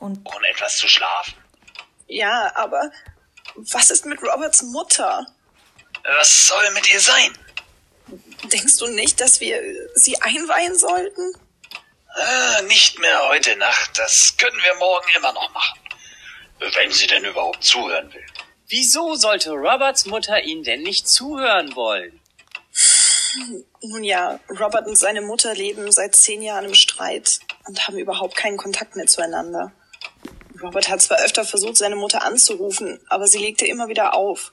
Und ohne etwas zu schlafen. Ja, aber was ist mit Roberts Mutter? Was soll mit ihr sein? Denkst du nicht, dass wir sie einweihen sollten? Äh, nicht mehr heute Nacht. Das können wir morgen immer noch machen. Wenn sie denn überhaupt zuhören will. Wieso sollte Roberts Mutter ihn denn nicht zuhören wollen? Nun ja, Robert und seine Mutter leben seit zehn Jahren im Streit und haben überhaupt keinen Kontakt mehr zueinander. Robert hat zwar öfter versucht, seine Mutter anzurufen, aber sie legte immer wieder auf.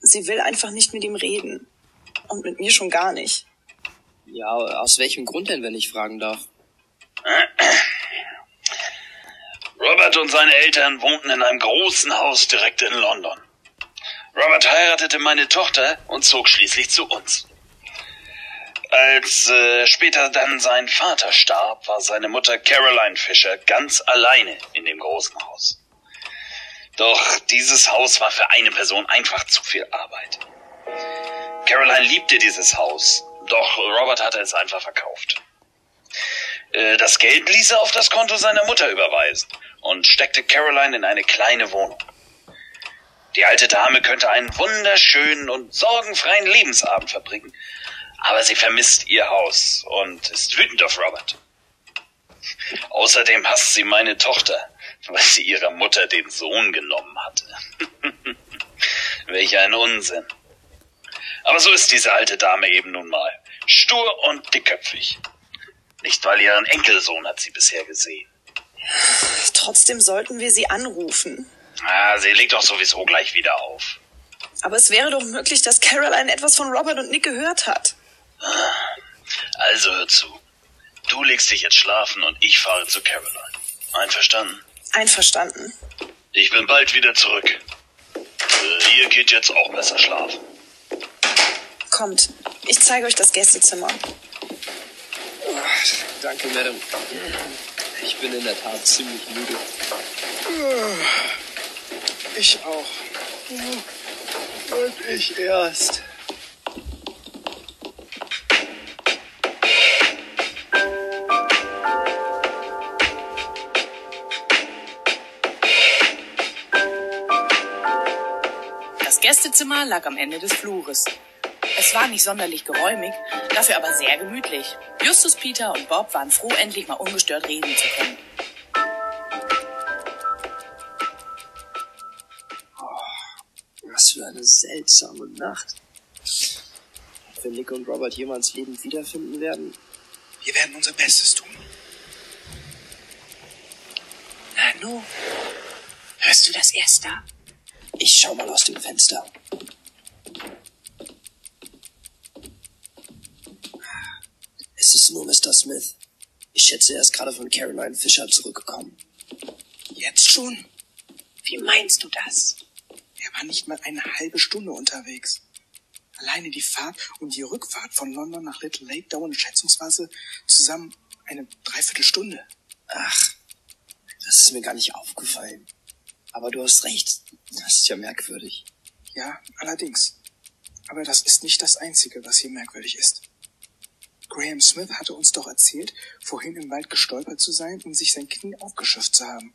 Sie will einfach nicht mit ihm reden. Und mit mir schon gar nicht. Ja, aus welchem Grund denn, wenn ich fragen darf? Robert und seine Eltern wohnten in einem großen Haus direkt in London. Robert heiratete meine Tochter und zog schließlich zu uns. Als äh, später dann sein Vater starb, war seine Mutter Caroline Fisher ganz alleine in dem großen Haus. Doch dieses Haus war für eine Person einfach zu viel Arbeit. Caroline liebte dieses Haus, doch Robert hatte es einfach verkauft. Äh, das Geld ließ er auf das Konto seiner Mutter überweisen und steckte Caroline in eine kleine Wohnung. Die alte Dame könnte einen wunderschönen und sorgenfreien Lebensabend verbringen, aber sie vermisst ihr Haus und ist wütend auf Robert. Außerdem hasst sie meine Tochter, weil sie ihrer Mutter den Sohn genommen hatte. Welch ein Unsinn. Aber so ist diese alte Dame eben nun mal. Stur und dickköpfig. Nicht weil ihren Enkelsohn hat sie bisher gesehen. Trotzdem sollten wir sie anrufen. Ah, sie legt doch sowieso gleich wieder auf. Aber es wäre doch möglich, dass Caroline etwas von Robert und Nick gehört hat. Also hör zu. Du legst dich jetzt schlafen und ich fahre zu Caroline. Einverstanden? Einverstanden. Ich bin bald wieder zurück. Äh, ihr geht jetzt auch besser schlafen. Kommt, ich zeige euch das Gästezimmer. Danke, Madame. Ich bin in der Tat ziemlich müde. Ich auch. Und ich erst. Gästezimmer lag am Ende des Flures. Es war nicht sonderlich geräumig, dafür aber sehr gemütlich. Justus, Peter und Bob waren froh, endlich mal ungestört reden zu können. Was für eine seltsame Nacht. Ob wir Nick und Robert jemals lebend wiederfinden werden? Wir werden unser Bestes tun. Nanu, hörst du das erst da? Ich schau mal aus dem Fenster. Es ist nur Mr. Smith. Ich schätze, er ist gerade von Caroline Fisher zurückgekommen. Jetzt schon? Wie meinst du das? Er war nicht mal eine halbe Stunde unterwegs. Alleine die Fahrt und die Rückfahrt von London nach Little Lake dauern schätzungsweise zusammen eine Dreiviertelstunde. Ach, das ist mir gar nicht aufgefallen. Aber du hast recht. Das ist ja merkwürdig. Ja, allerdings. Aber das ist nicht das Einzige, was hier merkwürdig ist. Graham Smith hatte uns doch erzählt, vorhin im Wald gestolpert zu sein und sich sein Knie aufgeschürft zu haben.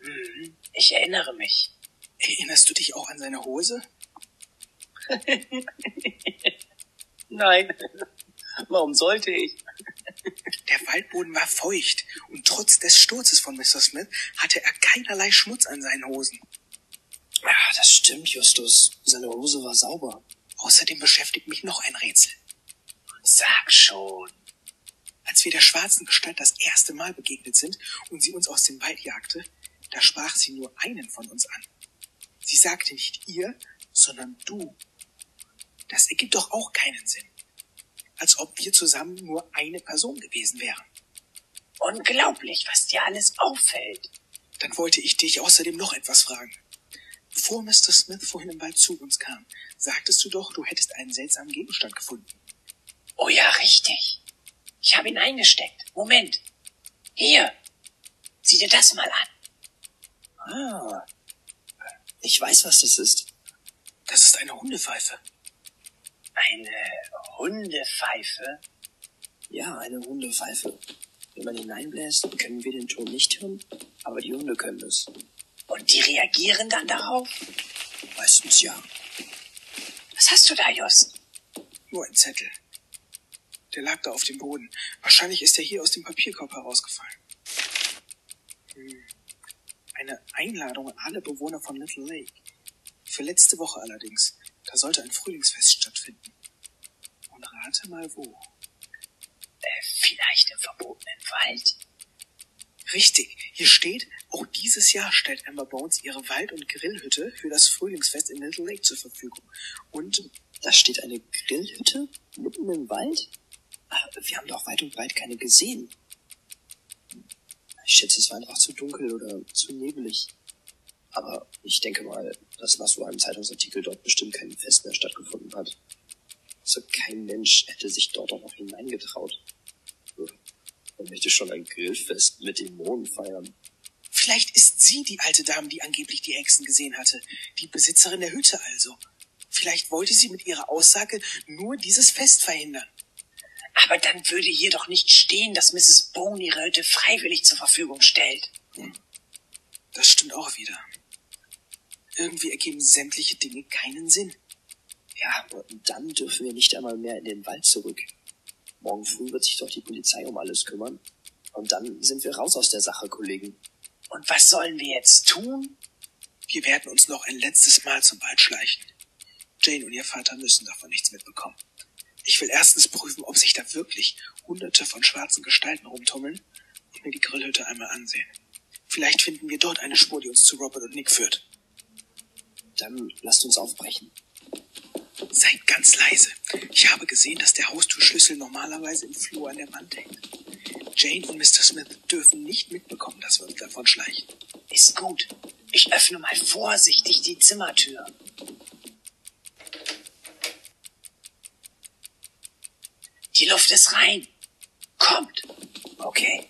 Hm, ich erinnere mich. Erinnerst du dich auch an seine Hose? Nein. Warum sollte ich? Der Waldboden war feucht und trotz des Sturzes von Mr. Smith hatte er keinerlei Schmutz an seinen Hosen. Ja, das stimmt, Justus. Seine Hose war sauber. Außerdem beschäftigt mich noch ein Rätsel. Sag schon. Als wir der schwarzen Gestalt das erste Mal begegnet sind und sie uns aus dem Wald jagte, da sprach sie nur einen von uns an. Sie sagte nicht ihr, sondern du. Das ergibt doch auch keinen Sinn. Als ob wir zusammen nur eine Person gewesen wären. Unglaublich, was dir alles auffällt. Dann wollte ich dich außerdem noch etwas fragen. Bevor Mr. Smith vorhin im Wald zu uns kam, sagtest du doch, du hättest einen seltsamen Gegenstand gefunden. Oh ja, richtig. Ich habe ihn eingesteckt. Moment. Hier. Sieh dir das mal an. Ah. Ich weiß, was das ist. Das ist eine Hundepfeife. Eine Hundepfeife? Ja, eine Hundepfeife. Wenn man hineinbläst, können wir den Ton nicht hören, aber die Hunde können es. Und die reagieren dann darauf? Meistens ja. Was hast du da, Just? Nur ein Zettel. Der lag da auf dem Boden. Wahrscheinlich ist er hier aus dem Papierkorb herausgefallen. Hm. Eine Einladung an alle Bewohner von Little Lake. Für letzte Woche allerdings. Da sollte ein Frühlingsfest stattfinden. Und rate mal wo. Äh, vielleicht im verbotenen Wald? Richtig. Hier steht, auch dieses Jahr stellt Amber Bones ihre Wald- und Grillhütte für das Frühlingsfest in Little Lake zur Verfügung. Und Da steht eine Grillhütte mitten im Wald? Aber wir haben doch weit und breit keine gesehen. Ich schätze, es war einfach zu dunkel oder zu nebelig. Aber ich denke mal, dass nach so einem Zeitungsartikel dort bestimmt kein Fest mehr stattgefunden hat. Also kein Mensch hätte sich dort auch noch hineingetraut. Man möchte schon ein Grillfest mit Dämonen feiern. vielleicht ist sie die alte Dame, die angeblich die Hexen gesehen hatte. Die Besitzerin der Hütte also. Vielleicht wollte sie mit ihrer Aussage nur dieses Fest verhindern. Aber dann würde hier doch nicht stehen, dass Mrs. Bone ihre Hütte freiwillig zur Verfügung stellt. Das stimmt auch wieder. Irgendwie ergeben sämtliche Dinge keinen Sinn. Ja, und dann dürfen wir nicht einmal mehr in den Wald zurück. Morgen früh wird sich doch die Polizei um alles kümmern. Und dann sind wir raus aus der Sache, Kollegen. Und was sollen wir jetzt tun? Wir werden uns noch ein letztes Mal zum Wald schleichen. Jane und ihr Vater müssen davon nichts mitbekommen. Ich will erstens prüfen, ob sich da wirklich hunderte von schwarzen Gestalten rumtummeln und mir die Grillhütte einmal ansehen. Vielleicht finden wir dort eine Spur, die uns zu Robert und Nick führt. Dann lasst uns aufbrechen. Seid ganz leise. Ich habe gesehen, dass der Haustürschlüssel normalerweise im Flur an der Wand hängt. Jane und Mr. Smith dürfen nicht mitbekommen, dass wir uns davon schleichen. Ist gut. Ich öffne mal vorsichtig die Zimmertür. Die Luft ist rein. Kommt. Okay.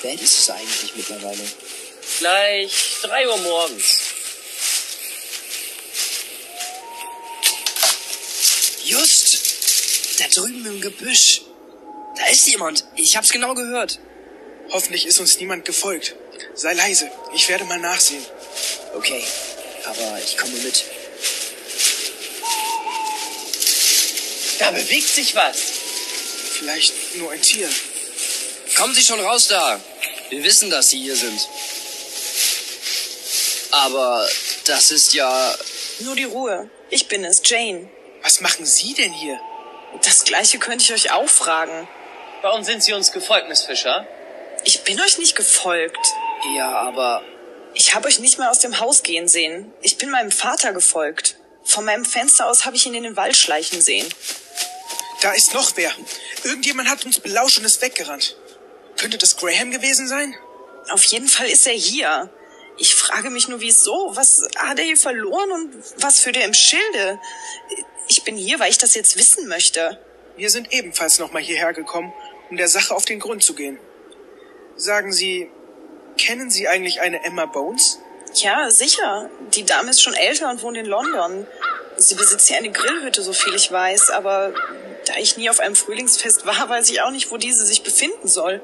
Spät ist es eigentlich mittlerweile? Gleich drei Uhr morgens. Just! Da drüben im Gebüsch. Da ist jemand. Ich hab's genau gehört. Hoffentlich ist uns niemand gefolgt. Sei leise. Ich werde mal nachsehen. Okay, aber ich komme mit. Da bewegt sich was. Vielleicht nur ein Tier. Kommen Sie schon raus da. Wir wissen, dass Sie hier sind. Aber das ist ja... Nur die Ruhe. Ich bin es, Jane. Was machen Sie denn hier? Das gleiche könnte ich euch auch fragen. Warum sind Sie uns gefolgt, Miss Fisher? Ich bin euch nicht gefolgt. Ja, aber... Ich habe euch nicht mal aus dem Haus gehen sehen. Ich bin meinem Vater gefolgt. Von meinem Fenster aus habe ich ihn in den Wald schleichen sehen. Da ist noch wer. Irgendjemand hat uns belauscht und ist weggerannt. Könnte das Graham gewesen sein? Auf jeden Fall ist er hier. Ich frage mich nur, wieso? Was hat er hier verloren und was führt er im Schilde? Ich bin hier, weil ich das jetzt wissen möchte. Wir sind ebenfalls nochmal hierher gekommen, um der Sache auf den Grund zu gehen. Sagen Sie, kennen Sie eigentlich eine Emma Bones? Ja, sicher. Die Dame ist schon älter und wohnt in London. Sie besitzt hier eine Grillhütte, so viel ich weiß, aber da ich nie auf einem Frühlingsfest war, weiß ich auch nicht, wo diese sich befinden soll.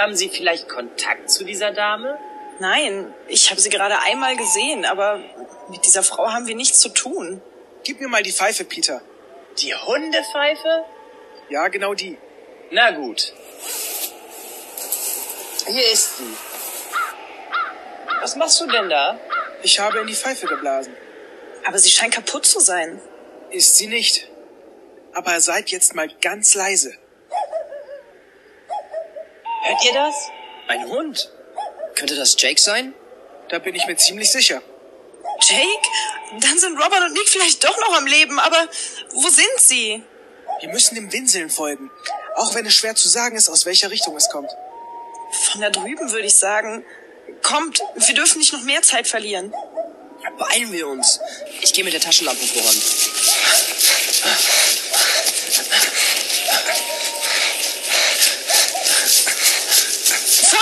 Haben Sie vielleicht Kontakt zu dieser Dame? Nein, ich habe sie gerade einmal gesehen, aber mit dieser Frau haben wir nichts zu tun. Gib mir mal die Pfeife, Peter. Die Hundepfeife? Ja, genau die. Na gut. Hier ist sie. Was machst du denn da? Ich habe in die Pfeife geblasen. Aber sie scheint kaputt zu sein. Ist sie nicht. Aber seid jetzt mal ganz leise. Hört ihr das? Ein Hund? Könnte das Jake sein? Da bin ich mir ziemlich sicher. Jake? Dann sind Robert und Nick vielleicht doch noch am Leben, aber wo sind sie? Wir müssen dem Winseln folgen. Auch wenn es schwer zu sagen ist, aus welcher Richtung es kommt. Von da drüben würde ich sagen. Kommt, wir dürfen nicht noch mehr Zeit verlieren. Beeilen wir uns. Ich gehe mit der Taschenlampe voran.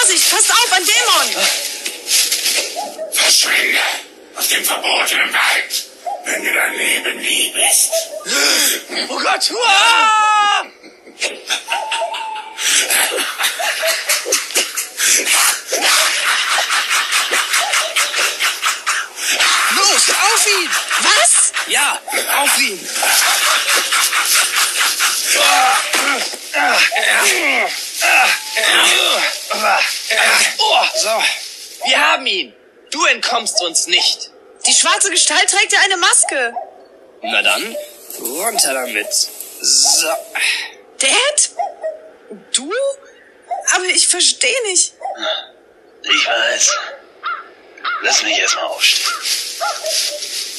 Passt auf, ein Dämon! Verschwinde aus dem verbotenen Wald, wenn dir dein Leben lieb ist. Oh Gott! Uah! Los, auf ihn! Was? Ja, auf ihn! Oh, so. Wir haben ihn. Du entkommst uns nicht. Die schwarze Gestalt trägt ja eine Maske. Na dann, runter damit. So. Dad? Du? Aber ich verstehe nicht. Ich weiß. Lass mich erstmal aufstehen.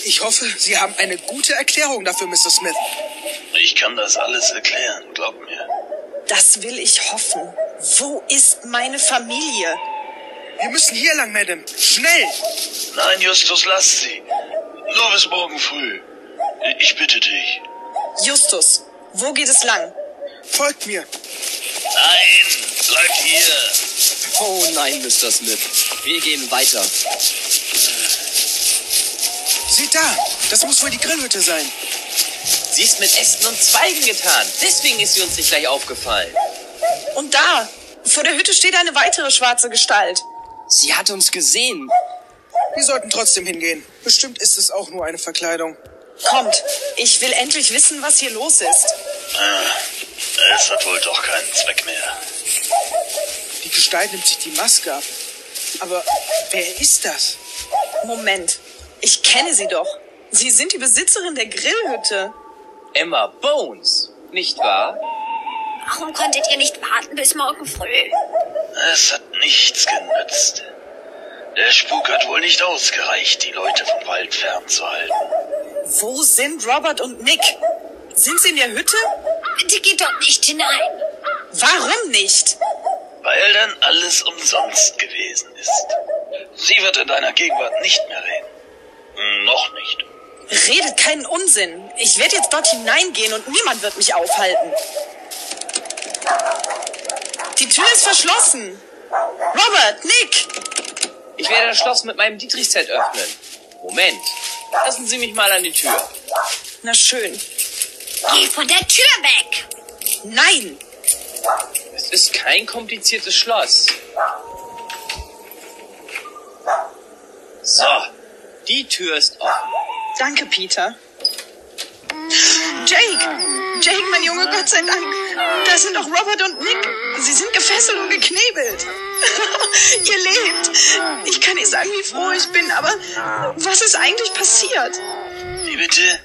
Ich hoffe, Sie haben eine gute Erklärung dafür, Mr. Smith. Ich kann das alles erklären, glaub mir. Das will ich hoffen. Wo ist meine Familie? Wir müssen hier lang, Madame. Schnell! Nein, Justus, lass sie. Nur bis morgen früh. Ich bitte dich. Justus, wo geht es lang? Folgt mir. Nein, bleib hier. Oh nein, Mr. Smith. Wir gehen weiter. Seht da, das muss wohl die Grillhütte sein. Sie ist mit Ästen und Zweigen getan. Deswegen ist sie uns nicht gleich aufgefallen. Und da, vor der Hütte steht eine weitere schwarze Gestalt. Sie hat uns gesehen. Wir sollten trotzdem hingehen. Bestimmt ist es auch nur eine Verkleidung. Kommt, ich will endlich wissen, was hier los ist. Es hat wohl doch keinen Zweck mehr. Die Gestalt nimmt sich die Maske ab. Aber wer ist das? Moment, ich kenne sie doch. Sie sind die Besitzerin der Grillhütte. Emma Bones, nicht wahr? Warum konntet ihr nicht warten bis morgen früh? Es hat nichts genützt. Der Spuk hat wohl nicht ausgereicht, die Leute vom Wald fernzuhalten. Wo sind Robert und Nick? Sind sie in der Hütte? Bitte geht dort nicht hinein. Warum nicht? Weil dann alles umsonst gewesen ist. Sie wird in deiner Gegenwart nicht mehr reden. Noch nicht. Redet keinen Unsinn. Ich werde jetzt dort hineingehen und niemand wird mich aufhalten. Die Tür ist verschlossen. Robert, Nick! Ich werde das Schloss mit meinem Dietrichset öffnen. Moment. Lassen Sie mich mal an die Tür. Na schön. Geh von der Tür weg. Nein! Es ist kein kompliziertes Schloss. So, die Tür ist offen. Danke, Peter. Jake! Jake, mein Junge, Gott sei Dank. Da sind doch Robert und Nick. Sie sind gefesselt und geknebelt. Ihr lebt. Ich kann nicht sagen, wie froh ich bin, aber was ist eigentlich passiert? Wie bitte?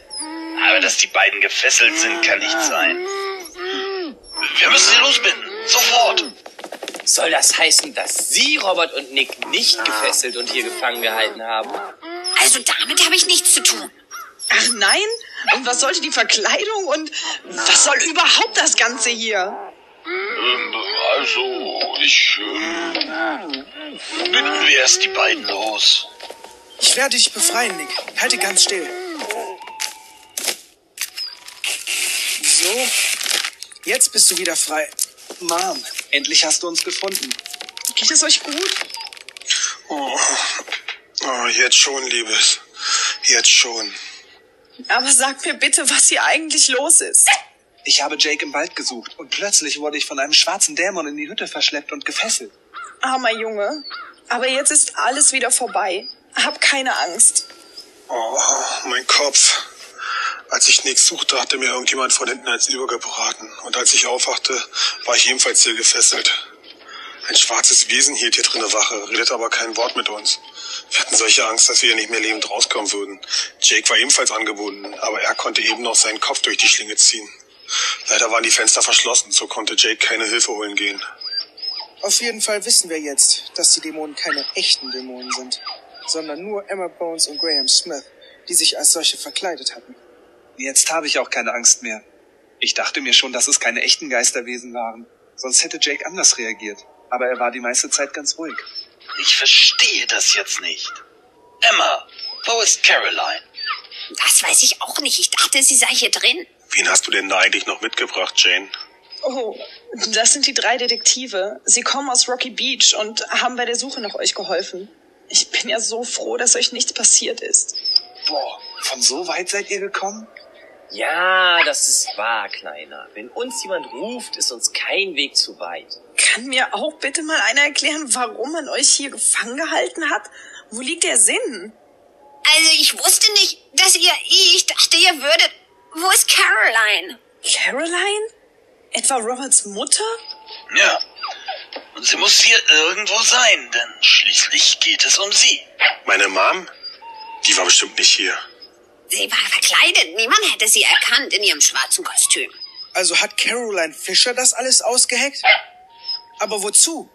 Aber dass die beiden gefesselt sind, kann nicht sein. Wir müssen sie losbinden. Sofort. Soll das heißen, dass Sie Robert und Nick nicht gefesselt und hier gefangen gehalten haben? Also damit habe ich nichts zu tun. Ach nein? Und was sollte die Verkleidung und was soll überhaupt das Ganze hier? Also, ich... Ähm, binden wir erst die beiden los. Ich werde dich befreien, Nick. Halte ganz still. So, jetzt bist du wieder frei. Mom, endlich hast du uns gefunden. Geht es euch gut? Oh, oh, jetzt schon, Liebes. Jetzt schon. Aber sagt mir bitte, was hier eigentlich los ist. Ich habe Jake im Wald gesucht und plötzlich wurde ich von einem schwarzen Dämon in die Hütte verschleppt und gefesselt. Armer Junge. Aber jetzt ist alles wieder vorbei. Hab keine Angst. Oh, mein Kopf. Als ich nichts suchte, hatte mir irgendjemand von hinten als übergebraten. Und als ich aufwachte, war ich ebenfalls hier gefesselt. Ein schwarzes Wesen hielt hier drinnen Wache, redete aber kein Wort mit uns. Wir hatten solche Angst, dass wir hier nicht mehr lebend rauskommen würden. Jake war ebenfalls angebunden, aber er konnte eben noch seinen Kopf durch die Schlinge ziehen. Leider waren die Fenster verschlossen, so konnte Jake keine Hilfe holen gehen. Auf jeden Fall wissen wir jetzt, dass die Dämonen keine echten Dämonen sind, sondern nur Emma Bones und Graham Smith, die sich als solche verkleidet hatten. Jetzt habe ich auch keine Angst mehr. Ich dachte mir schon, dass es keine echten Geisterwesen waren. Sonst hätte Jake anders reagiert. Aber er war die meiste Zeit ganz ruhig. Ich verstehe das jetzt nicht. Emma, wo ist Caroline? Das weiß ich auch nicht. Ich dachte, sie sei hier drin. Wen hast du denn da eigentlich noch mitgebracht, Jane? Oh, Das sind die drei Detektive. Sie kommen aus Rocky Beach und haben bei der Suche nach euch geholfen. Ich bin ja so froh, dass euch nichts passiert ist. Boah, von so weit seid ihr gekommen? Ja, das ist wahr, Kleiner. Wenn uns jemand ruft, ist uns kein Weg zu weit. Kann mir auch bitte mal einer erklären, warum man euch hier gefangen gehalten hat? Wo liegt der Sinn? Also ich wusste nicht, dass ihr, ich dachte, ihr würdet. Wo ist Caroline? Caroline? Etwa Roberts Mutter? Ja. Und sie muss hier irgendwo sein, denn schließlich geht es um sie. Meine Mom? Die war bestimmt nicht hier. Sie war verkleidet. Niemand hätte sie erkannt in ihrem schwarzen Kostüm. Also hat Caroline Fisher das alles ausgeheckt? Aber wozu?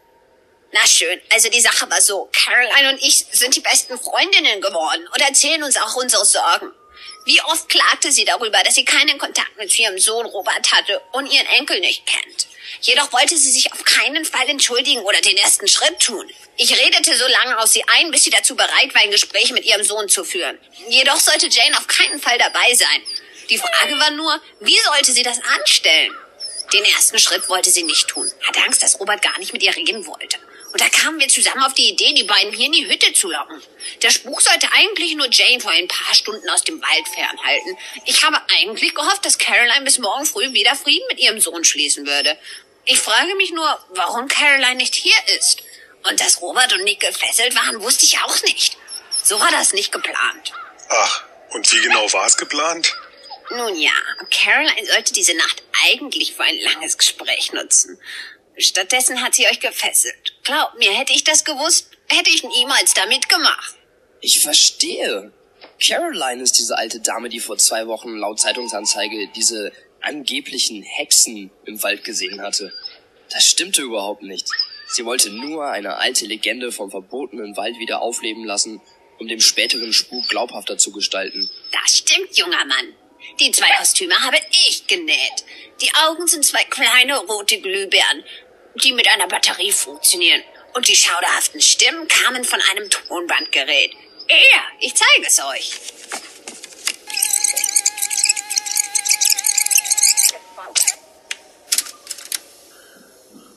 Na schön, also die Sache war so. Caroline und ich sind die besten Freundinnen geworden und erzählen uns auch unsere Sorgen. Wie oft klagte sie darüber, dass sie keinen Kontakt mit ihrem Sohn Robert hatte und ihren Enkel nicht kennt. Jedoch wollte sie sich auf keinen Fall entschuldigen oder den ersten Schritt tun. Ich redete so lange auf sie ein, bis sie dazu bereit war, ein Gespräch mit ihrem Sohn zu führen. Jedoch sollte Jane auf keinen Fall dabei sein. Die Frage war nur, wie sollte sie das anstellen? Den ersten Schritt wollte sie nicht tun, hatte Angst, dass Robert gar nicht mit ihr reden wollte. Und da kamen wir zusammen auf die Idee, die beiden hier in die Hütte zu locken. Der Spuk sollte eigentlich nur Jane vor ein paar Stunden aus dem Wald fernhalten. Ich habe eigentlich gehofft, dass Caroline bis morgen früh wieder Frieden mit ihrem Sohn schließen würde. Ich frage mich nur, warum Caroline nicht hier ist. Und dass Robert und Nick gefesselt waren, wusste ich auch nicht. So war das nicht geplant. Ach, und wie genau war es geplant? Nun ja, Caroline sollte diese Nacht eigentlich für ein langes Gespräch nutzen. Stattdessen hat sie euch gefesselt. Glaubt mir, hätte ich das gewusst, hätte ich niemals damit gemacht. Ich verstehe. Caroline ist diese alte Dame, die vor zwei Wochen laut Zeitungsanzeige diese angeblichen Hexen im Wald gesehen hatte. Das stimmte überhaupt nicht. Sie wollte nur eine alte Legende vom verbotenen Wald wieder aufleben lassen, um dem späteren Spuk glaubhafter zu gestalten. Das stimmt, junger Mann. Die zwei Kostüme habe ich genäht. Die Augen sind zwei kleine rote Glühbirnen, die mit einer Batterie funktionieren. Und die schauderhaften Stimmen kamen von einem Tonbandgerät. Ja, ich zeige es euch.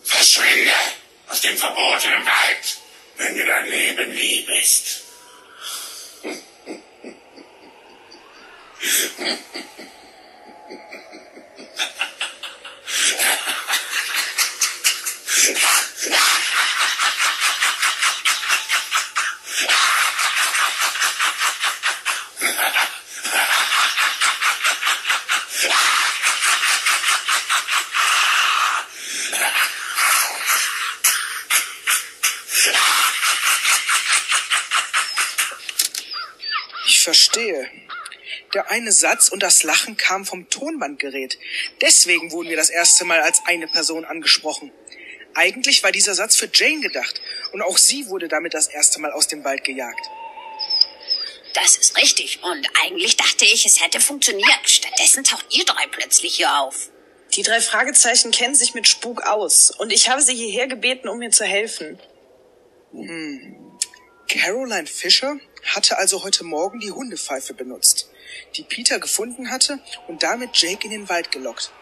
Verschwinde aus dem verbotenen Wald, wenn dir dein Leben lieb ist. Ich verstehe. Der eine Satz und das Lachen kam vom Tonbandgerät. Deswegen wurden wir das erste Mal als eine Person angesprochen. Eigentlich war dieser Satz für Jane gedacht und auch sie wurde damit das erste Mal aus dem Wald gejagt. Das ist richtig. Und eigentlich dachte ich, es hätte funktioniert. Stattdessen taucht ihr drei plötzlich hier auf. Die drei Fragezeichen kennen sich mit Spuk aus und ich habe sie hierher gebeten, um mir zu helfen. Hm. Caroline Fisher hatte also heute Morgen die Hundepfeife benutzt, die Peter gefunden hatte und damit Jake in den Wald gelockt.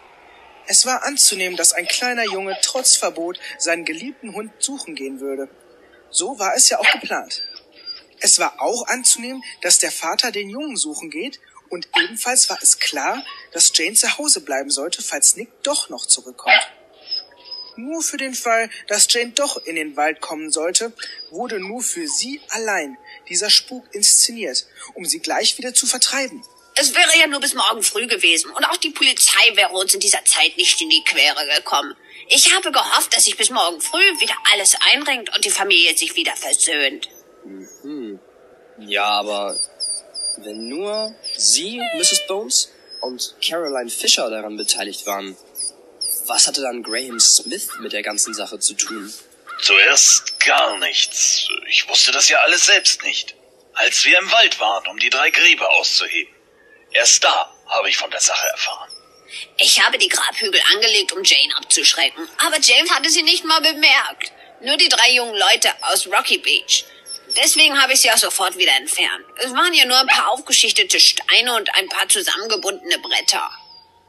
Es war anzunehmen, dass ein kleiner Junge trotz Verbot seinen geliebten Hund suchen gehen würde. So war es ja auch geplant. Es war auch anzunehmen, dass der Vater den Jungen suchen geht und ebenfalls war es klar, dass Jane zu Hause bleiben sollte, falls Nick doch noch zurückkommt. Nur für den Fall, dass Jane doch in den Wald kommen sollte, wurde nur für sie allein dieser Spuk inszeniert, um sie gleich wieder zu vertreiben. Es wäre ja nur bis morgen früh gewesen und auch die Polizei wäre uns in dieser Zeit nicht in die Quere gekommen. Ich habe gehofft, dass sich bis morgen früh wieder alles einrenkt und die Familie sich wieder versöhnt. Hm. Ja, aber wenn nur Sie, Mrs. Bones und Caroline Fisher daran beteiligt waren, was hatte dann Graham Smith mit der ganzen Sache zu tun? Zuerst gar nichts. Ich wusste das ja alles selbst nicht. Als wir im Wald waren, um die drei Gräber auszuheben. Erst da habe ich von der Sache erfahren. Ich habe die Grabhügel angelegt, um Jane abzuschrecken. Aber James hatte sie nicht mal bemerkt. Nur die drei jungen Leute aus Rocky Beach. Deswegen habe ich sie auch sofort wieder entfernt. Es waren ja nur ein paar aufgeschichtete Steine und ein paar zusammengebundene Bretter.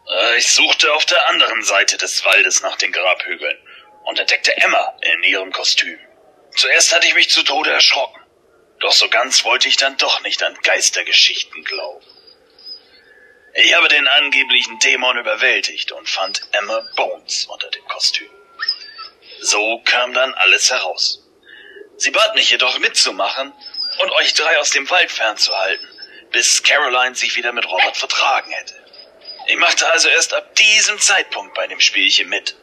Äh, Ich suchte auf der anderen Seite des Waldes nach den Grabhügeln und entdeckte Emma in ihrem Kostüm. Zuerst hatte ich mich zu Tode erschrocken, doch so ganz wollte ich dann doch nicht an Geistergeschichten glauben. Ich habe den angeblichen Dämon überwältigt und fand Emma Bones unter dem Kostüm. So kam dann alles heraus. Sie bat mich jedoch mitzumachen und euch drei aus dem Wald fernzuhalten, bis Caroline sich wieder mit Robert vertragen hätte. Ich machte also erst ab diesem Zeitpunkt bei dem Spielchen mit.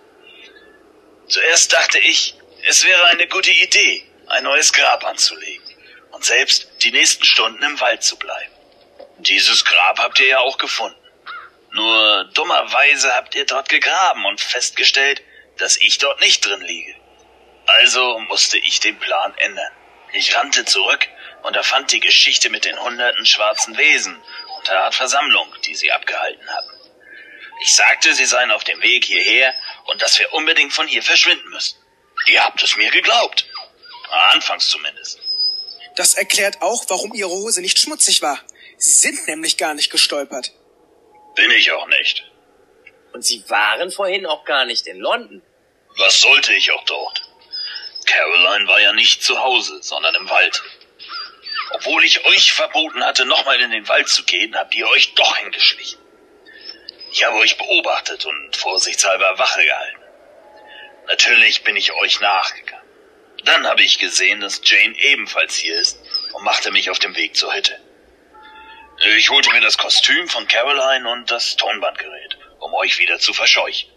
Zuerst dachte ich, es wäre eine gute Idee, ein neues Grab anzulegen und selbst die nächsten Stunden im Wald zu bleiben. Dieses Grab habt ihr ja auch gefunden. Nur dummerweise habt ihr dort gegraben und festgestellt, dass ich dort nicht drin liege. Also musste ich den Plan ändern. Ich rannte zurück und erfand die Geschichte mit den hunderten schwarzen Wesen und der Art Versammlung, die sie abgehalten hatten. Ich sagte, sie seien auf dem Weg hierher und dass wir unbedingt von hier verschwinden müssen. Ihr habt es mir geglaubt. Anfangs zumindest. Das erklärt auch, warum ihre Hose nicht schmutzig war. Sie sind nämlich gar nicht gestolpert. Bin ich auch nicht. Und Sie waren vorhin auch gar nicht in London. Was sollte ich auch dort? Caroline war ja nicht zu Hause, sondern im Wald. Obwohl ich euch verboten hatte, nochmal in den Wald zu gehen, habt ihr euch doch hingeschlichen. Ich habe euch beobachtet und vorsichtshalber Wache gehalten. Natürlich bin ich euch nachgegangen. Dann habe ich gesehen, dass Jane ebenfalls hier ist und machte mich auf dem Weg zur Hütte. Ich holte mir das Kostüm von Caroline und das Tonbandgerät, um euch wieder zu verscheuchen.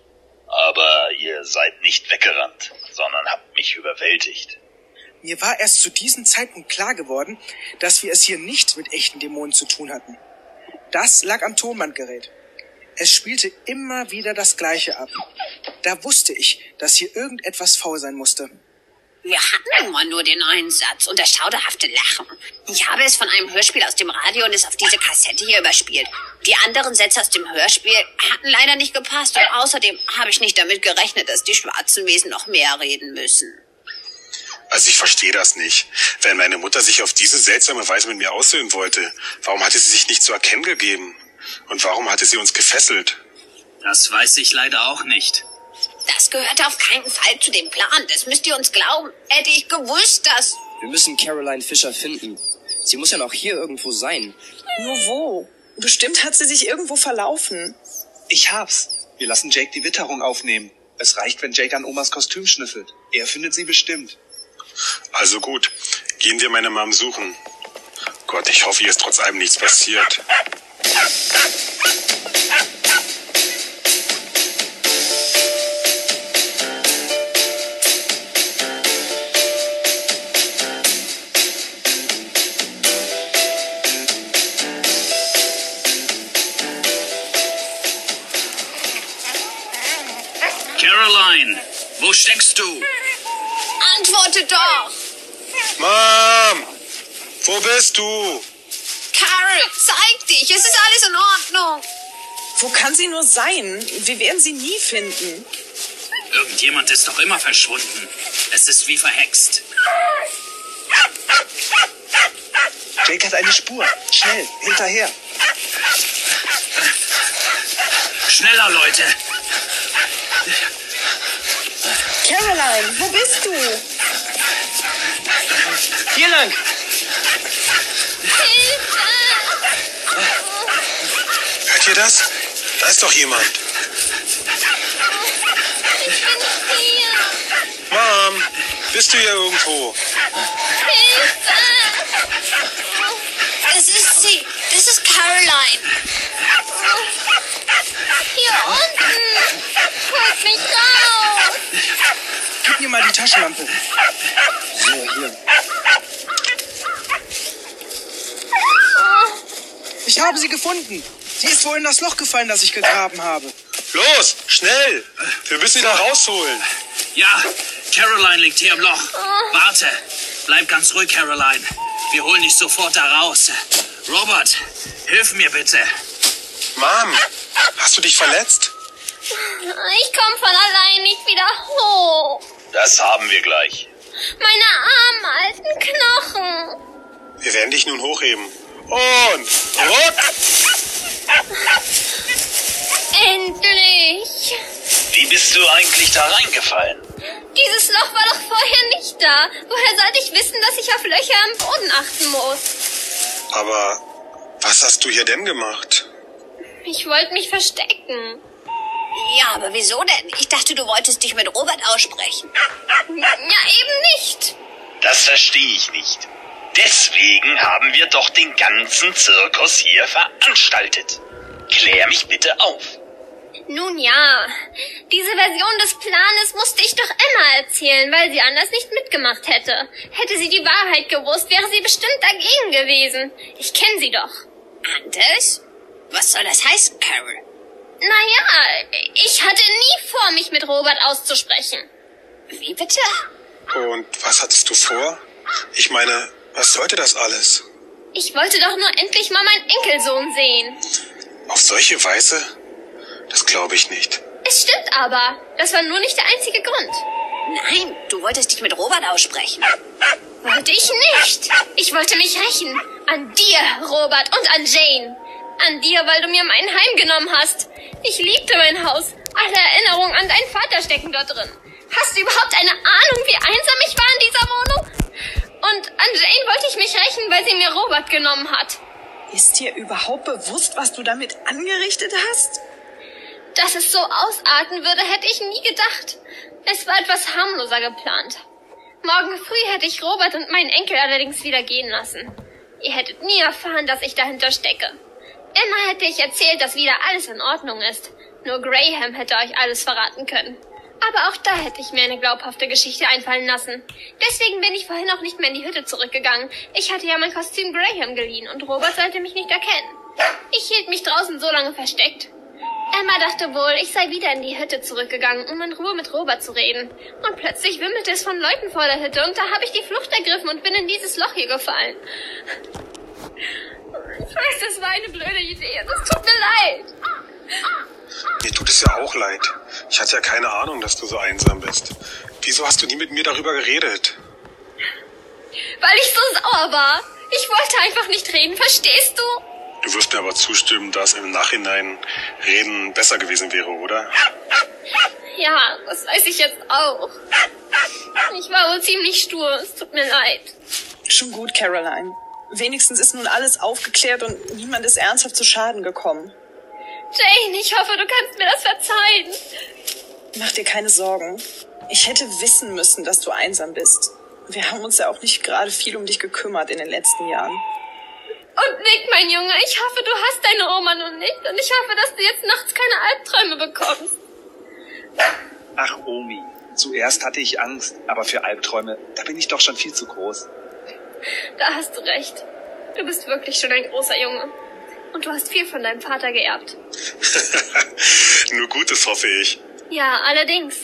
Aber ihr seid nicht weggerannt, sondern habt mich überwältigt. Mir war erst zu diesem Zeitpunkt klar geworden, dass wir es hier nicht mit echten Dämonen zu tun hatten. Das lag am Tonbandgerät. Es spielte immer wieder das Gleiche ab. Da wusste ich, dass hier irgendetwas faul sein musste. Wir hatten mal nur den einen Satz und das schauderhafte Lachen. Ich habe es von einem Hörspiel aus dem Radio und es auf diese Kassette hier überspielt. Die anderen Sätze aus dem Hörspiel hatten leider nicht gepasst und außerdem habe ich nicht damit gerechnet, dass die schwarzen Wesen noch mehr reden müssen. Also ich verstehe das nicht. Wenn meine Mutter sich auf diese seltsame Weise mit mir aussöhnen wollte, warum hatte sie sich nicht zu erkennen gegeben? Und warum hatte sie uns gefesselt? Das weiß ich leider auch nicht. Das gehörte auf keinen Fall zu dem Plan. Das müsst ihr uns glauben. Hätte ich gewusst, dass... Wir müssen Caroline Fischer finden. Sie muss ja noch hier irgendwo sein. Nur wo? Bestimmt hat sie sich irgendwo verlaufen. Ich hab's. Wir lassen Jake die Witterung aufnehmen. Es reicht, wenn Jake an Omas Kostüm schnüffelt. Er findet sie bestimmt. Also gut, gehen wir meine Mom suchen. Gott, ich hoffe, ihr ist trotz allem nichts passiert. Caroline, wo steckst du? Antworte doch! Bist du? Carol, zeig dich. Es ist alles in Ordnung. Wo kann sie nur sein? Wir werden sie nie finden. Irgendjemand ist doch immer verschwunden. Es ist wie verhext. Jake hat eine Spur. Schnell, hinterher. Schneller, Leute. Caroline, wo bist du? Hier lang. Hört ihr das? Da ist doch jemand. Mom, bist du hier irgendwo? Es ist sie. Das ist Caroline. Hier unten. Holt mich raus. Gib mir mal die Taschenlampe. So, hier. Ich habe sie gefunden. Sie ist wohl in das Loch gefallen, das ich gegraben habe. Los, schnell! Wir müssen sie da rausholen. Ja, Caroline liegt hier im Loch. Warte. Bleib ganz ruhig, Caroline. Wir holen dich sofort da raus. Robert, hilf mir bitte. Mom, hast du dich verletzt? Ich komme von allein nicht wieder hoch. Das haben wir gleich. Meine armen alten Knochen. Wir werden dich nun hochheben. Und ruck! Endlich! Wie bist du eigentlich da reingefallen? Dieses Loch war doch vorher nicht da. Woher sollte ich wissen, dass ich auf Löcher am Boden achten muss? Aber was hast du hier denn gemacht? Ich wollte mich verstecken. Ja, aber wieso denn? Ich dachte, du wolltest dich mit Robert aussprechen. Ja, eben nicht. Das verstehe ich nicht. Deswegen haben wir doch den ganzen Zirkus hier veranstaltet. Klär mich bitte auf. Nun ja, diese Version des Planes musste ich doch Emma erzählen, weil sie anders nicht mitgemacht hätte. Hätte sie die Wahrheit gewusst, wäre sie bestimmt dagegen gewesen. Ich kenne sie doch. Anders? Was soll das heißen, Carol? Naja, ich hatte nie vor, mich mit Robert auszusprechen. Wie bitte? Und was hattest du vor? Ich meine, was sollte das alles? Ich wollte doch nur endlich mal meinen Enkelsohn sehen. Auf solche Weise? Das glaube ich nicht. Es stimmt aber. Das war nur nicht der einzige Grund. Nein, du wolltest dich mit Robert aussprechen. Wollte ich nicht. Ich wollte mich rächen. An dir, Robert, und an Jane. An dir, weil du mir mein Heim genommen hast. Ich liebte mein Haus. Alle Erinnerungen an deinen Vater stecken dort drin. Hast du überhaupt eine Ahnung, wie einsam ich war in dieser Wohnung? Und an Jane wollte ich mich rächen, weil sie mir Robert genommen hat. Ist dir überhaupt bewusst, was du damit angerichtet hast? Dass es so ausarten würde, hätte ich nie gedacht. Es war etwas harmloser geplant. Morgen früh hätte ich Robert und meinen Enkel allerdings wieder gehen lassen. Ihr hättet nie erfahren, dass ich dahinter stecke. Immer hätte ich erzählt, dass wieder alles in Ordnung ist. Nur Graham hätte euch alles verraten können. Aber auch da hätte ich mir eine glaubhafte Geschichte einfallen lassen. Deswegen bin ich vorhin auch nicht mehr in die Hütte zurückgegangen. Ich hatte ja mein Kostüm Graham geliehen und Robert sollte mich nicht erkennen. Ich hielt mich draußen so lange versteckt. Emma dachte wohl, ich sei wieder in die Hütte zurückgegangen, um in Ruhe mit Robert zu reden. Und plötzlich wimmelte es von Leuten vor der Hütte und da habe ich die Flucht ergriffen und bin in dieses Loch hier gefallen. Ich weiß, das war eine blöde Idee und es tut mir leid. Mir tut es ja auch leid. Ich hatte ja keine Ahnung, dass du so einsam bist. Wieso hast du nie mit mir darüber geredet? Weil ich so sauer war. Ich wollte einfach nicht reden, verstehst du? Du wirst mir aber zustimmen, dass im Nachhinein Reden besser gewesen wäre, oder? Ja, das weiß ich jetzt auch. Ich war wohl ziemlich stur, es tut mir leid. Schon gut, Caroline. Wenigstens ist nun alles aufgeklärt und niemand ist ernsthaft zu Schaden gekommen. Jane, ich hoffe, du kannst mir das verzeihen. Mach dir keine Sorgen. Ich hätte wissen müssen, dass du einsam bist. Wir haben uns ja auch nicht gerade viel um dich gekümmert in den letzten Jahren. Und Nick, mein Junge, ich hoffe, du hast deine Oma nun nicht. Und ich hoffe, dass du jetzt nachts keine Albträume bekommst. Ach, Omi. Zuerst hatte ich Angst, aber für Albträume, da bin ich doch schon viel zu groß. Da hast du recht. Du bist wirklich schon ein großer Junge. Und du hast viel von deinem Vater geerbt. Nur Gutes, hoffe ich. Ja, allerdings.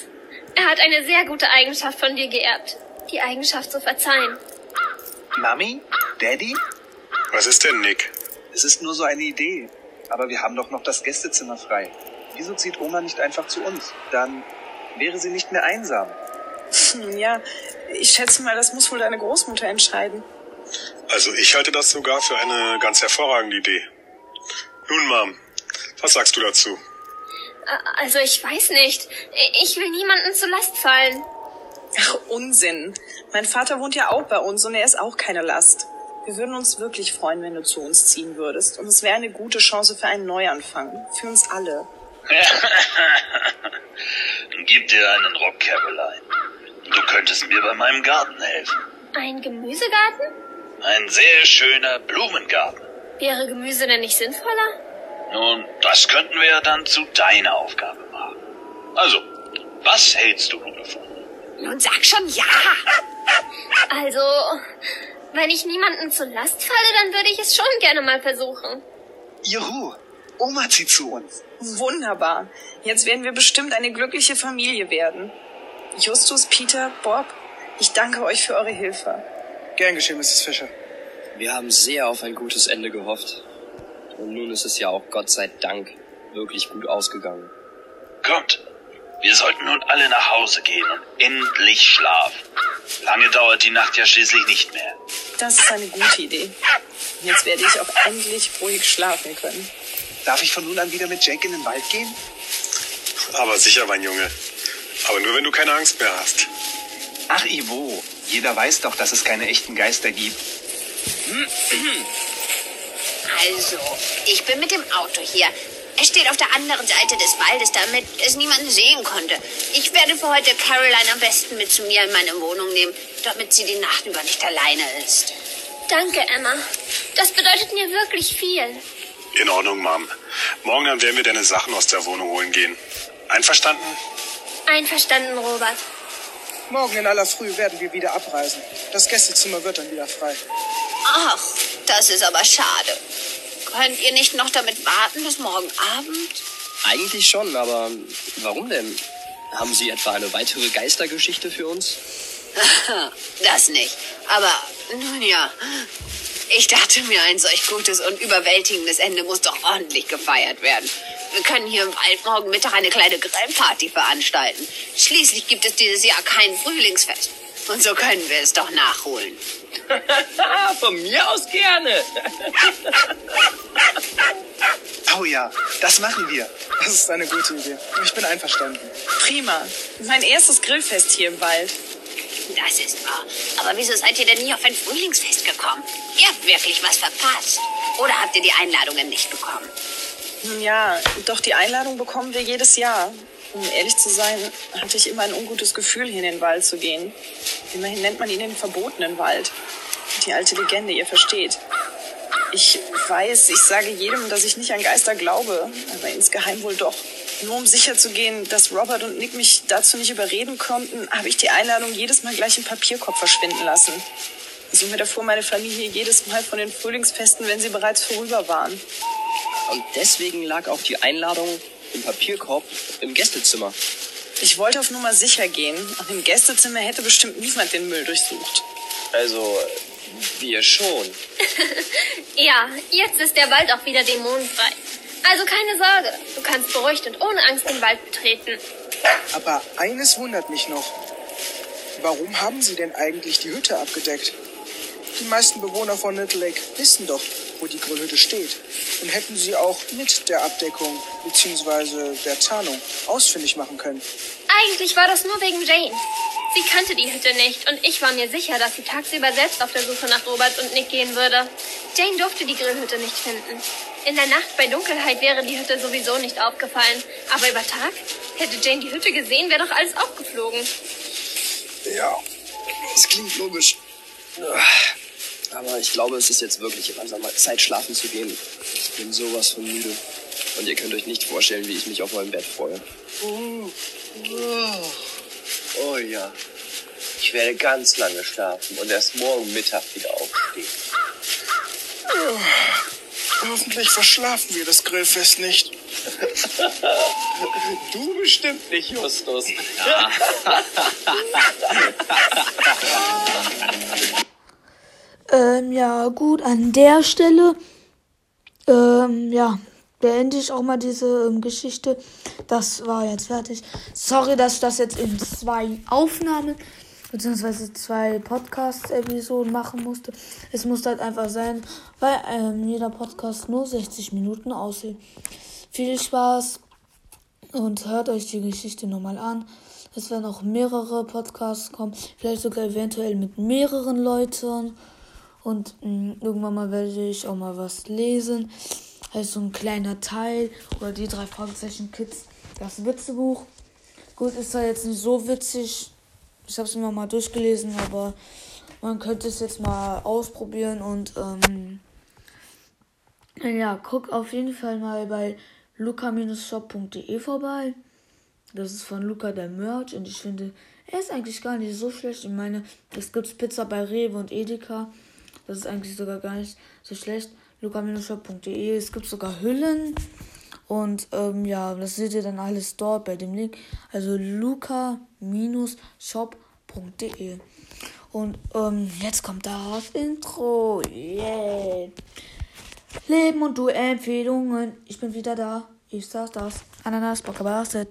Er hat eine sehr gute Eigenschaft von dir geerbt. Die Eigenschaft zu verzeihen. Mami? Daddy? Was ist denn, Nick? Es ist nur so eine Idee. Aber wir haben doch noch das Gästezimmer frei. Wieso zieht Oma nicht einfach zu uns? Dann wäre sie nicht mehr einsam. Nun ja, ich schätze mal, das muss wohl deine Großmutter entscheiden. Also ich halte das sogar für eine ganz hervorragende Idee. Nun, Mom, was sagst du dazu? Also ich weiß nicht. Ich will niemanden zur Last fallen. Ach, Unsinn. Mein Vater wohnt ja auch bei uns und er ist auch keine Last. Wir würden uns wirklich freuen, wenn du zu uns ziehen würdest. Und es wäre eine gute Chance für einen Neuanfang. Für uns alle. Gib dir einen Rock, Caroline. Du könntest mir bei meinem Garten helfen. Ein Gemüsegarten? Ein sehr schöner Blumengarten. Wäre Gemüse denn nicht sinnvoller? Nun, das könnten wir ja dann zu deiner Aufgabe machen. Also, was hältst du nun davon? Nun sag schon ja. Also, wenn ich niemanden zur Last falle, dann würde ich es schon gerne mal versuchen. Juhu, Oma zieht zu uns. Wunderbar. Jetzt werden wir bestimmt eine glückliche Familie werden. Justus, Peter, Bob, ich danke euch für eure Hilfe. Gern geschehen, Mrs. Fischer. Wir haben sehr auf ein gutes Ende gehofft. Und nun ist es ja auch Gott sei Dank wirklich gut ausgegangen. Kommt, wir sollten nun alle nach Hause gehen und endlich schlafen. Lange dauert die Nacht ja schließlich nicht mehr. Das ist eine gute Idee. Jetzt werde ich auch endlich ruhig schlafen können. Darf ich von nun an wieder mit Jake in den Wald gehen? Aber sicher, mein Junge. Aber nur, wenn du keine Angst mehr hast. Ach, Ivo, jeder weiß doch, dass es keine echten Geister gibt. Also, ich bin mit dem Auto hier. Es steht auf der anderen Seite des Waldes, damit es niemanden sehen konnte. Ich werde für heute Caroline am besten mit zu mir in meine Wohnung nehmen, damit sie die Nacht über nicht alleine ist. Danke, Emma. Das bedeutet mir wirklich viel. In Ordnung, Mom. Morgen dann werden wir deine Sachen aus der Wohnung holen gehen. Einverstanden? Einverstanden, Robert. Morgen in aller Früh werden wir wieder abreisen. Das Gästezimmer wird dann wieder frei. Ach, das ist aber schade. Könnt ihr nicht noch damit warten bis morgen Abend? Eigentlich schon, aber warum denn? Haben Sie etwa eine weitere Geistergeschichte für uns? das nicht. Aber nun ja, ich dachte mir, ein solch gutes und überwältigendes Ende muss doch ordentlich gefeiert werden. Wir können hier im Wald morgen Mittag eine kleine Grillparty veranstalten. Schließlich gibt es dieses Jahr kein Frühlingsfest. Und so können wir es doch nachholen. Von mir aus gerne. Oh ja, das machen wir. Das ist eine gute Idee. Ich bin einverstanden. Prima. Mein erstes Grillfest hier im Wald. Das ist wahr. Aber wieso seid ihr denn nie auf ein Frühlingsfest gekommen? Ihr habt wirklich was verpasst. Oder habt ihr die Einladungen nicht bekommen? Nun ja, doch die Einladung bekommen wir jedes Jahr. Um ehrlich zu sein, hatte ich immer ein ungutes Gefühl, hier in den Wald zu gehen. Immerhin nennt man ihn den verbotenen Wald. Die alte Legende, ihr versteht. Ich weiß, ich sage jedem, dass ich nicht an Geister glaube, aber insgeheim wohl doch. Nur um sicher zu gehen, dass Robert und Nick mich dazu nicht überreden konnten, habe ich die Einladung jedes Mal gleich im Papierkorb verschwinden lassen. So mir davor meine Familie jedes Mal von den Frühlingsfesten, wenn sie bereits vorüber waren. Und deswegen lag auch die Einladung im Papierkorb im Gästezimmer. Ich wollte auf Nummer sicher gehen und im Gästezimmer hätte bestimmt niemand den Müll durchsucht. Also, wir schon. Ja, jetzt ist der Wald auch wieder dämonenfrei. Also keine Sorge, du kannst beruhigt und ohne Angst den Wald betreten. Aber eines wundert mich noch. Warum haben Sie denn eigentlich die Hütte abgedeckt? Die meisten Bewohner von Little Lake wissen doch, wo die Grillhütte steht. Und hätten sie auch mit der Abdeckung bzw. der Tarnung ausfindig machen können. Eigentlich war das nur wegen Jane. Sie kannte die Hütte nicht und ich war mir sicher, dass sie tagsüber selbst auf der Suche nach Robert und Nick gehen würde. Jane durfte die Grillhütte nicht finden. In der Nacht bei Dunkelheit wäre die Hütte sowieso nicht aufgefallen. Aber über Tag? Hätte Jane die Hütte gesehen, wäre doch alles aufgeflogen. Ja, das klingt logisch. Aber ich glaube, es ist jetzt wirklich langsam mal Zeit, schlafen zu gehen. Ich bin sowas von müde. Und ihr könnt euch nicht vorstellen, wie ich mich auf eurem Bett freue. Oh, oh. oh ja. Ich werde ganz lange schlafen und erst morgen Mittag wieder aufstehen. Hoffentlich verschlafen wir das Grillfest nicht. Du bestimmt nicht, Justus. Ähm, ja, gut, an der Stelle, ähm, ja, beende ich auch mal diese ähm, Geschichte. Das war jetzt fertig. Sorry, dass ich das jetzt in zwei Aufnahmen beziehungsweise zwei Podcast-Episoden machen musste. Es musste halt einfach sein, weil ähm, jeder Podcast nur 60 Minuten aussieht. Viel Spaß und hört euch die Geschichte nochmal an. Es werden auch mehrere Podcasts kommen, vielleicht sogar eventuell mit mehreren Leuten. Und mh, irgendwann mal werde ich auch mal was lesen. Also ein kleiner Teil oder die drei Fragezeichen Kids, das Witzebuch. Gut, ist da jetzt nicht so witzig. Ich habe es mir mal durchgelesen, aber man könnte es jetzt mal ausprobieren und ähm, ja, guck auf jeden Fall mal bei luca-shop.de vorbei. Das ist von Luca der Merch und ich finde, er ist eigentlich gar nicht so schlecht. Ich meine, es gibt Pizza bei Rewe und Edeka. Das ist eigentlich sogar gar nicht so schlecht. luca-shop.de. Es gibt sogar Hüllen. Und ähm, ja, das seht ihr dann alles dort bei dem Link. Also luca-shop.de. Und ähm, jetzt kommt das Intro. Yeah. Leben und du Empfehlungen. Ich bin wieder da. Ich saß das. Ananas, Bockerbase,